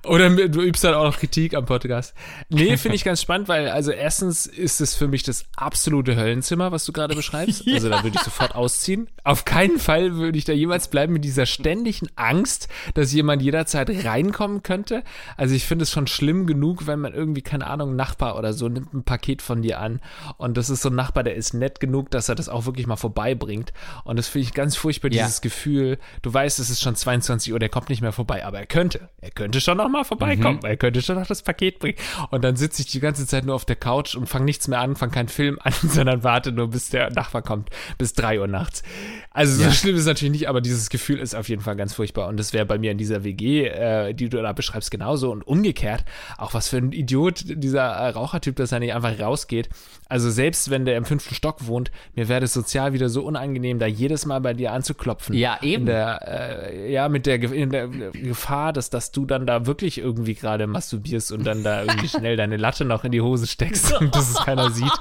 Oder du übst dann auch noch Kritik am Podcast. Nee, finde ich ganz spannend, weil, also erstens ist es für mich das absolute Höllenzimmer, was du gerade beschreibst. Ja. Also da würde ich sofort ausziehen. Auf keinen Fall würde ich da jemals bleiben mit dieser ständigen Angst, dass jemand jederzeit reinkommen könnte. Also ich finde es schon schlimm genug, wenn man irgendwie, keine Ahnung, Nachbar oder so nimmt ein Paket von dir an. Und das ist so ein Nachbar, der ist nett genug, dass er das auch wirklich mal vorbeibringt. Und das finde ich ganz furchtbar, ja. dieses Gefühl, du weißt, es ist schon 22 Uhr, der kommt nicht mehr vorbei, aber er könnte. Er könnte schon noch mal vorbeikommen. Mhm. Er könnte schon noch das Paket bringen. Und dann sitze ich die ganze Zeit nur auf der Couch und fange nichts mehr an, fange keinen Film an, sondern warte nur, bis der Nachbar kommt, bis drei Uhr nachts. Also so schlimm ist es natürlich nicht, aber dieses Gefühl ist auf jeden Fall ganz furchtbar. Und das wäre bei mir in dieser WG, äh, die du da beschreibst, genauso. Und umgekehrt, auch was für ein Idiot dieser äh, Rauchertyp, dass er nicht einfach rausgeht. Also selbst wenn der im fünften Stock wohnt, mir wäre es sozial wieder so unangenehm, da jedes Mal bei dir anzuklopfen. Ja, eben. Der, äh, ja, mit der, der, Gefahr, dass, dass du dann da wirklich irgendwie gerade masturbierst und dann da irgendwie schnell deine Latte noch in die Hose steckst und dass es keiner sieht.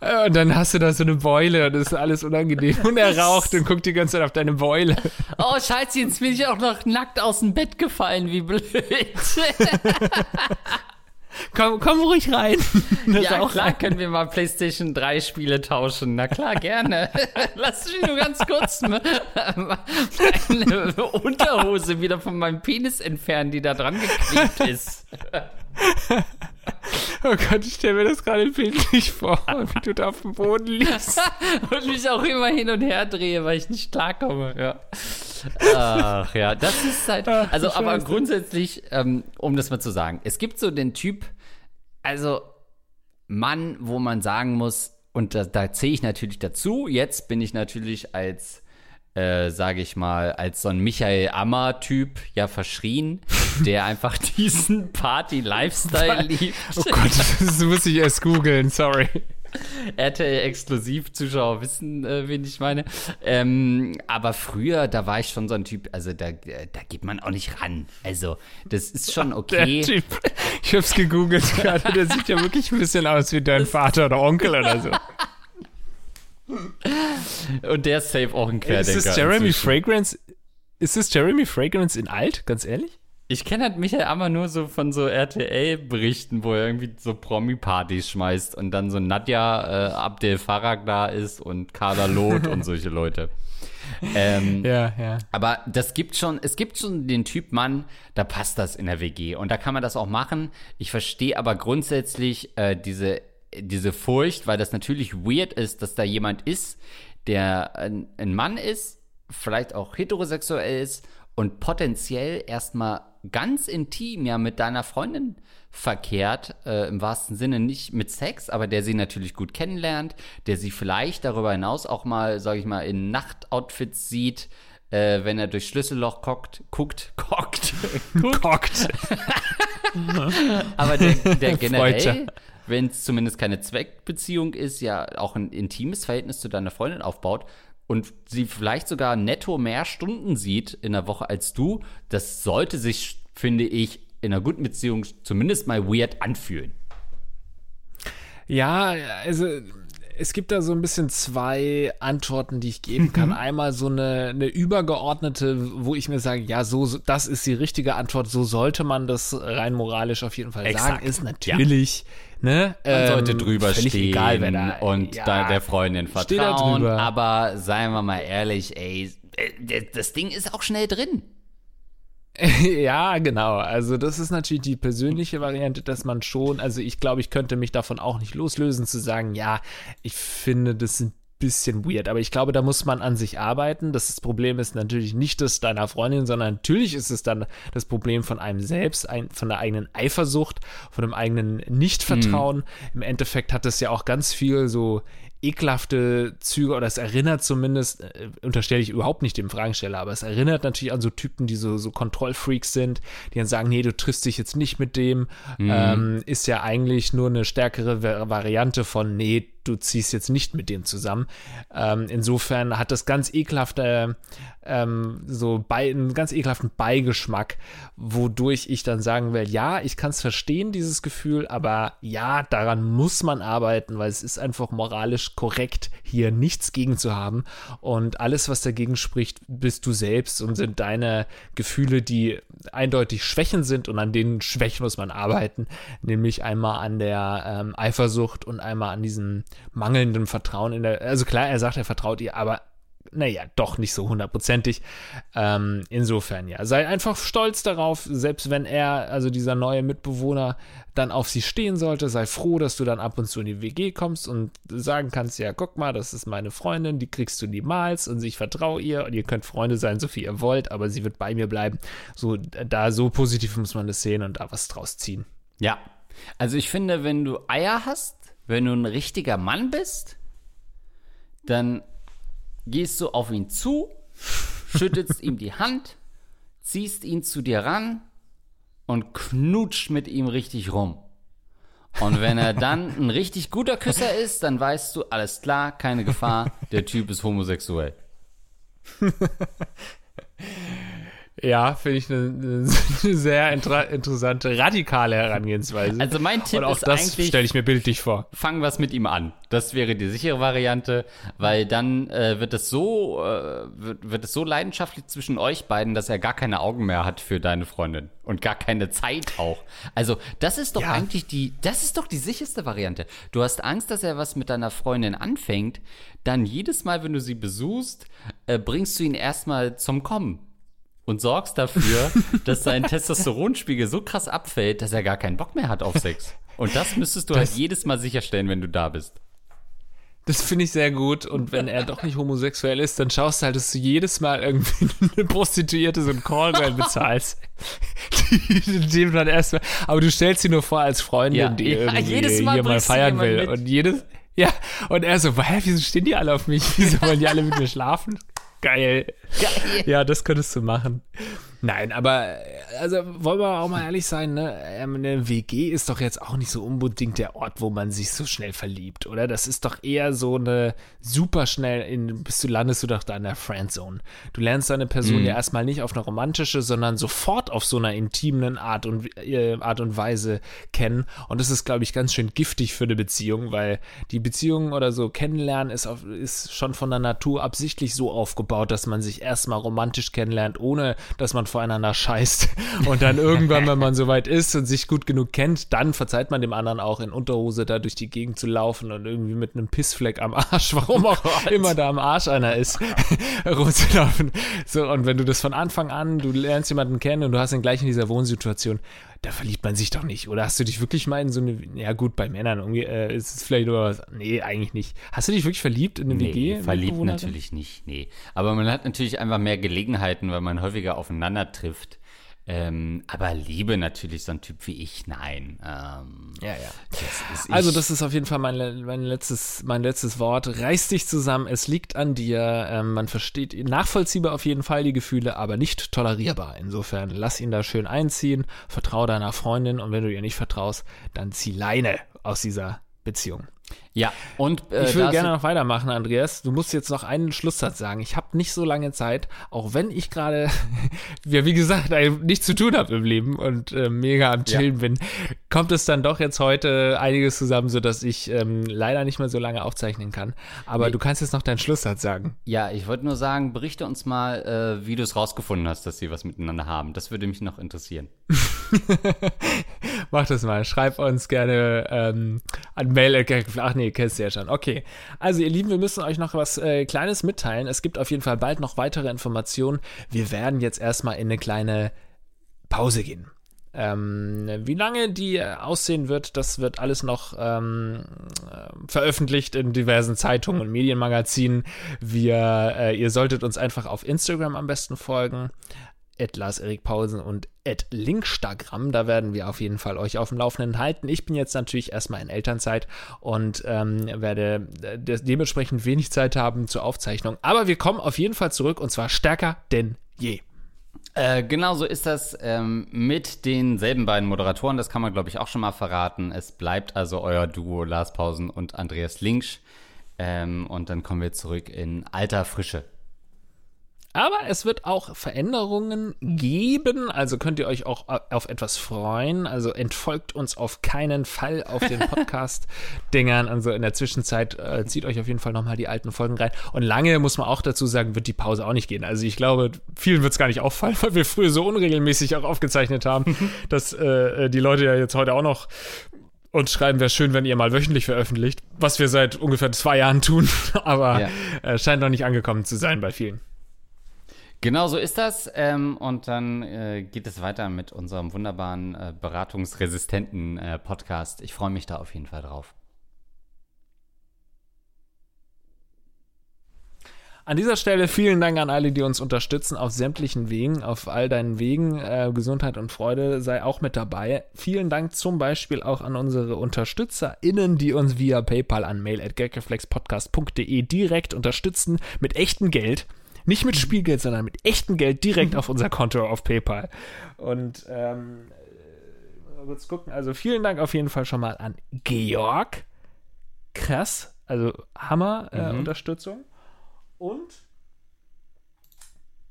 Äh, und dann hast du da so eine Beule und das ist alles unangenehm. Und er raucht und guckt die ganze Zeit auf deine Beule. Oh, scheiße, jetzt bin ich auch noch nackt aus dem Bett gefallen, wie blöd. Komm, komm ruhig rein. Das ja, klar, rein. können wir mal PlayStation 3 Spiele tauschen. Na klar, gerne. Lass mich nur ganz kurz meine Unterhose wieder von meinem Penis entfernen, die da dran geklebt ist. Oh Gott, ich stelle mir das gerade bildlich vor, wie du da auf dem Boden liegst. und mich auch immer hin und her drehe, weil ich nicht klarkomme. Ja. Ach ja, das ist halt. Also, aber grundsätzlich, ähm, um das mal zu sagen, es gibt so den Typ, also Mann, wo man sagen muss, und da, da zähle ich natürlich dazu, jetzt bin ich natürlich als äh, sage ich mal, als so ein Michael Ammer-Typ ja verschrien, der einfach diesen Party-Lifestyle liebt. Oh Gott, das muss ich erst googeln, sorry. RTL-Exklusiv-Zuschauer wissen, äh, wen ich meine. Ähm, aber früher, da war ich schon so ein Typ, also da, da geht man auch nicht ran. Also, das ist schon okay. Der typ. Ich hab's gegoogelt gerade, der sieht ja wirklich ein bisschen aus wie dein Vater oder Onkel oder so. Und der ist safe auch ein Querdenker. Ist das Jeremy inzwischen. Fragrance? Ist das Jeremy Fragrance in alt, ganz ehrlich? Ich kenne halt Michael Ammer nur so von so RTL-Berichten, wo er irgendwie so Promi-Partys schmeißt und dann so Nadja äh, Abdel Farag da ist und Kader Loth und solche Leute. ähm, Ja, ja. aber das gibt schon, es gibt schon den Typ Mann, da passt das in der WG und da kann man das auch machen. Ich verstehe aber grundsätzlich äh, diese, diese Furcht, weil das natürlich weird ist, dass da jemand ist, der ein, ein Mann ist, vielleicht auch heterosexuell ist und potenziell erstmal ganz intim ja mit deiner Freundin verkehrt, äh, im wahrsten Sinne nicht mit Sex, aber der sie natürlich gut kennenlernt, der sie vielleicht darüber hinaus auch mal, sag ich mal, in Nachtoutfits sieht, äh, wenn er durch Schlüsselloch guckt, guckt, guckt, Cockt. aber der, der generell, wenn es zumindest keine Zweckbeziehung ist, ja auch ein intimes Verhältnis zu deiner Freundin aufbaut und sie vielleicht sogar netto mehr Stunden sieht in der Woche als du, das sollte sich, finde ich, in einer guten Beziehung zumindest mal weird anfühlen. Ja, also es gibt da so ein bisschen zwei Antworten, die ich geben kann. Einmal so eine, eine übergeordnete, wo ich mir sage, ja, so, so das ist die richtige Antwort, so sollte man das rein moralisch auf jeden Fall Exakt, sagen. Ist natürlich, ne? Man sollte ähm, drüber völlig stehen egal, wer da, und ja, da der Freundin vertrauen. drüber. Aber seien wir mal ehrlich, ey, das Ding ist auch schnell drin. ja, genau. Also das ist natürlich die persönliche Variante, dass man schon, also ich glaube, ich könnte mich davon auch nicht loslösen zu sagen, ja, ich finde das ein bisschen weird, aber ich glaube, da muss man an sich arbeiten. Das Problem ist natürlich nicht das deiner Freundin, sondern natürlich ist es dann das Problem von einem selbst, ein, von der eigenen Eifersucht, von dem eigenen Nichtvertrauen. Im Endeffekt hat es ja auch ganz viel so ekelhafte Züge, oder es erinnert zumindest, äh, unterstelle ich überhaupt nicht dem Fragensteller, aber es erinnert natürlich an so Typen, die so, so Kontrollfreaks sind, die dann sagen, nee, du triffst dich jetzt nicht mit dem, ähm, ist ja eigentlich nur eine stärkere Va- Variante von, nee, du ziehst jetzt nicht mit dem zusammen. Ähm, insofern hat das ganz ekelhafte, ähm, so bei, einen ganz ekelhaften Beigeschmack, wodurch ich dann sagen will, ja, ich kann es verstehen, dieses Gefühl, aber ja, daran muss man arbeiten, weil es ist einfach moralisch korrekt, hier nichts gegen zu haben. Und alles, was dagegen spricht, bist du selbst und sind deine Gefühle, die eindeutig Schwächen sind und an den Schwächen muss man arbeiten, nämlich einmal an der ähm, Eifersucht und einmal an diesem mangelnden Vertrauen in der, also klar, er sagt, er vertraut ihr, aber naja, doch nicht so hundertprozentig. Ähm, insofern ja, sei einfach stolz darauf, selbst wenn er, also dieser neue Mitbewohner, dann auf sie stehen sollte, sei froh, dass du dann ab und zu in die WG kommst und sagen kannst, ja, guck mal, das ist meine Freundin, die kriegst du niemals und ich vertraue ihr und ihr könnt Freunde sein, so viel ihr wollt, aber sie wird bei mir bleiben. So, da so positiv muss man das sehen und da was draus ziehen. Ja. Also ich finde, wenn du Eier hast, wenn du ein richtiger Mann bist, dann gehst du auf ihn zu, schüttelst ihm die Hand, ziehst ihn zu dir ran und knutscht mit ihm richtig rum. Und wenn er dann ein richtig guter Küsser ist, dann weißt du, alles klar, keine Gefahr, der Typ ist homosexuell. Ja, finde ich eine, eine sehr inter interessante, radikale Herangehensweise. Also mein Tipp und auch ist das eigentlich- stelle ich mir bildlich vor. fang was mit ihm an. Das wäre die sichere Variante, weil dann äh, wird es so äh, wird, wird es so leidenschaftlich zwischen euch beiden, dass er gar keine Augen mehr hat für deine Freundin und gar keine Zeit auch. Also das ist doch Ja. eigentlich die, das ist doch die sicherste Variante. Du hast Angst, dass er was mit deiner Freundin anfängt, dann jedes Mal, wenn du sie besuchst, äh, bringst du ihn erstmal zum Kommen. Und sorgst dafür, dass sein Testosteronspiegel so krass abfällt, dass er gar keinen Bock mehr hat auf Sex. Und das müsstest du Das- halt jedes Mal sicherstellen, wenn du da bist. Das finde ich sehr gut. Und wenn er doch nicht homosexuell ist, dann schaust du halt, dass du jedes Mal irgendwie eine Prostituierte so einen Callgirl bezahlst. Die, dem dann erstmal, aber du stellst sie nur vor als Freundin, Ja, die ja, irgendwie Mal hier mal feiern will. mit. Und jedes, ja, und er so, hä, wieso stehen die alle auf mich? Wieso wollen die alle mit mir schlafen? Geil. Geil. Ja, das könntest du machen. Nein, aber also wollen wir auch mal ehrlich sein, ne? Ähm, Eine WG ist doch jetzt auch nicht so unbedingt der Ort, wo man sich so schnell verliebt, oder? Das ist doch eher so eine super schnell in, bist du landest du doch da in der Friendzone. Du lernst deine Person ja erstmal nicht auf eine romantische, sondern sofort auf so einer intimen Art und äh, Art und Weise kennen. Und das ist, glaube ich, ganz schön giftig für eine Beziehung, weil die Beziehung oder so kennenlernen ist, auf, ist schon von der Natur absichtlich so aufgebaut, dass man sich erstmal romantisch kennenlernt, ohne dass man voreinander scheißt. Und dann irgendwann, wenn man soweit ist und sich gut genug kennt, dann verzeiht man dem anderen auch in Unterhose da durch die Gegend zu laufen und irgendwie mit einem Pissfleck am Arsch, warum auch oh immer da am Arsch einer ist, rumzulaufen. So, und wenn du das von Anfang an, du lernst jemanden kennen und du hast ihn gleich in dieser Wohnsituation, da verliebt man sich doch nicht. Oder hast du dich wirklich mal in so eine, ja gut, bei Männern äh, ist es vielleicht nur was, nee, eigentlich nicht. Hast du dich wirklich verliebt in eine nee, WG? Verliebt natürlich nicht, nee. Aber man hat natürlich einfach mehr Gelegenheiten, weil man häufiger aufeinander trifft. Ähm, aber Liebe natürlich so ein Typ wie ich, nein. Ähm, ja, ja. Das also das ist auf jeden Fall mein, mein, letztes, mein letztes Wort. Reiß dich zusammen, es liegt an dir. Ähm, man versteht nachvollziehbar auf jeden Fall die Gefühle, aber nicht tolerierbar. Insofern lass ihn da schön einziehen, vertrau deiner Freundin und wenn du ihr nicht vertraust, dann zieh Leine aus dieser Beziehung. Ja, und äh, ich will gerne noch weitermachen, Andreas. Du musst jetzt noch einen Schlusssatz sagen. Ich habe nicht so lange Zeit, auch wenn ich gerade, ja, wie gesagt, nichts zu tun habe im Leben und äh, mega am Chillen ja. bin, kommt es dann doch jetzt heute einiges zusammen, sodass ich ähm, leider nicht mehr so lange aufzeichnen kann. Aber nee. du kannst jetzt noch deinen Schlusssatz sagen. Ja, ich wollte nur sagen, berichte uns mal, äh, wie du es rausgefunden hast, dass sie was miteinander haben. Das würde mich noch interessieren. Mach das mal. Schreib uns gerne ähm, an Mail. Ach nee, kennst du ja schon. Okay. Also, ihr Lieben, wir müssen euch noch was äh, Kleines mitteilen. Es gibt auf jeden Fall bald noch weitere Informationen. Wir werden jetzt erstmal in eine kleine Pause gehen. Ähm, wie lange die aussehen wird, das wird alles noch ähm, äh, veröffentlicht in diversen Zeitungen und Medienmagazinen. Wir, äh, ihr solltet uns einfach auf Instagram am besten folgen Lars Erik Pausen und at Linkstagram. Da werden wir auf jeden Fall euch auf dem Laufenden halten. Ich bin jetzt natürlich erstmal in Elternzeit und ähm, werde äh, dementsprechend wenig Zeit haben zur Aufzeichnung. Aber wir kommen auf jeden Fall zurück und zwar stärker denn je. Äh, genau so ist das ähm, mit denselben beiden Moderatoren. Das kann man, glaube ich, auch schon mal verraten. Es bleibt also euer Duo Lars Pausen und Andreas Linksch. Ähm, und dann kommen wir zurück in alter Frische. Aber es wird auch Veränderungen geben, also könnt ihr euch auch auf etwas freuen. Also entfolgt uns auf keinen Fall auf den Podcast-Dingern. Also in der Zwischenzeit äh, zieht euch auf jeden Fall nochmal die alten Folgen rein. Und lange, muss man auch dazu sagen, wird die Pause auch nicht gehen. Also ich glaube, vielen wird es gar nicht auffallen, weil wir früher so unregelmäßig auch aufgezeichnet haben, dass äh, die Leute ja jetzt heute auch noch uns schreiben, wäre schön, wenn ihr mal wöchentlich veröffentlicht, was wir seit ungefähr zwei Jahren tun, aber ja. äh, scheint noch nicht angekommen zu sein bei vielen. Genau so ist das. Ähm, und dann äh, geht es weiter mit unserem wunderbaren äh, beratungsresistenten äh, Podcast. Ich freue mich da auf jeden Fall drauf. An dieser Stelle vielen Dank an alle, die uns unterstützen auf sämtlichen Wegen, auf all deinen Wegen. Äh, Gesundheit und Freude sei auch mit dabei. Vielen Dank zum Beispiel auch an unsere UnterstützerInnen, die uns via PayPal an mail at direkt unterstützen mit echtem Geld. Nicht mit Spielgeld, sondern mit echtem Geld direkt mhm. auf unser Konto auf PayPal. Und ähm, mal kurz gucken. Also vielen Dank auf jeden Fall schon mal an Georg. Krass. Also Hammer äh, mhm. Unterstützung. Und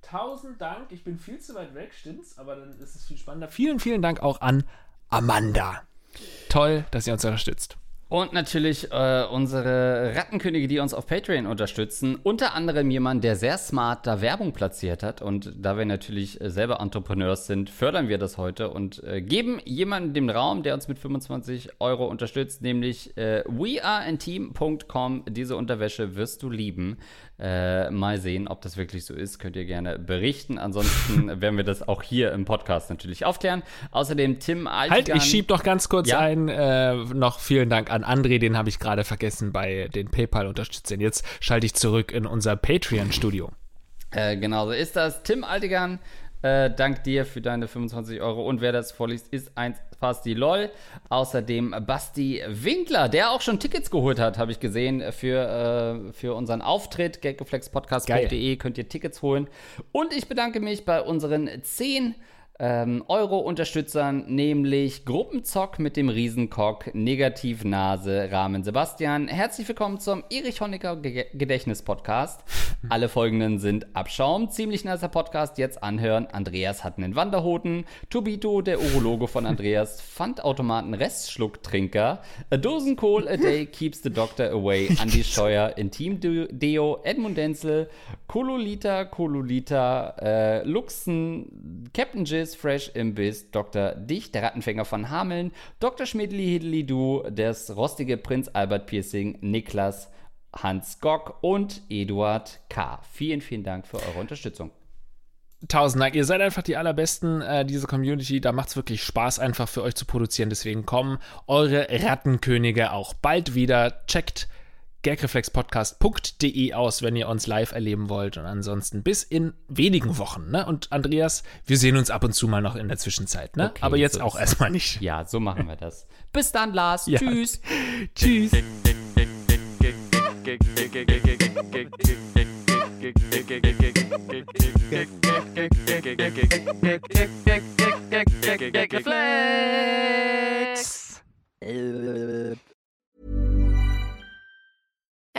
tausend Dank. Ich bin viel zu weit weg, stimmt's? Aber dann ist es viel spannender. Vielen, vielen Dank auch an Amanda. Toll, dass ihr uns unterstützt. Und natürlich äh, unsere Rattenkönige, die uns auf Patreon unterstützen. Unter anderem jemand, der sehr smart da Werbung platziert hat. Und da wir natürlich äh, selber Entrepreneurs sind, fördern wir das heute und äh, geben jemanden den Raum, der uns mit 25 Euro unterstützt, nämlich äh, weareanteam.com. Diese Unterwäsche wirst du lieben. Äh, mal sehen, ob das wirklich so ist. Könnt ihr gerne berichten. Ansonsten werden wir das auch hier im Podcast natürlich aufklären. Außerdem Tim Altigan. Halt, ich schieb doch ganz kurz ja? ein. Äh, noch vielen Dank an André, den habe ich gerade vergessen bei den PayPal-Unterstützern. Jetzt schalte ich zurück in unser Patreon-Studio. Äh, genau so ist das. Tim Altigan äh, dank dir für deine 25 Euro. Und wer das vorliest, ist eins fast die LOL. Außerdem Basti Winkler, der auch schon Tickets geholt hat, habe ich gesehen, für, äh, für unseren Auftritt. Gaggeflexpodcast.de könnt ihr Tickets holen. Und ich bedanke mich bei unseren 10 ähm, Euro-Unterstützern, nämlich Gruppenzock mit dem Riesenkock, Negativnase, Rahmen Sebastian. Herzlich willkommen zum Erich Honecker Gedächtnis-Podcast. Alle folgenden sind Abschaum, ziemlich nicer Podcast, jetzt anhören. Andreas hat einen Wanderhoden. Tobito, der Urologe von Andreas, Pfandautomaten Restschlucktrinker. A dozen coal a day keeps the doctor away. Andi Scheuer, Intim Deo, Edmund Denzel, Kololita, Kololita, äh, Luxen, Captain Jizz, Fresh Imbiss, Dr. Dicht, der Rattenfänger von Hameln, Dr. Schmidli Hidli Du, das rostige Prinz Albert Piercing, Niklas, Hans Gock und Eduard K. Vielen, vielen Dank für eure Unterstützung. Tausend Dank. Ihr seid einfach die allerbesten, äh, diese Community. Da macht es wirklich Spaß, einfach für euch zu produzieren. Deswegen kommen eure Rattenkönige auch bald wieder. Checkt gagreflexpodcast.de aus, wenn ihr uns live erleben wollt. Und ansonsten bis in wenigen Wochen. Ne? Und Andreas, wir sehen uns ab und zu mal noch in der Zwischenzeit. Ne? Okay, Aber jetzt so auch erstmal nicht. Ja, so machen wir das. Bis dann, Lars. Ja. Tschüss. Tschüss.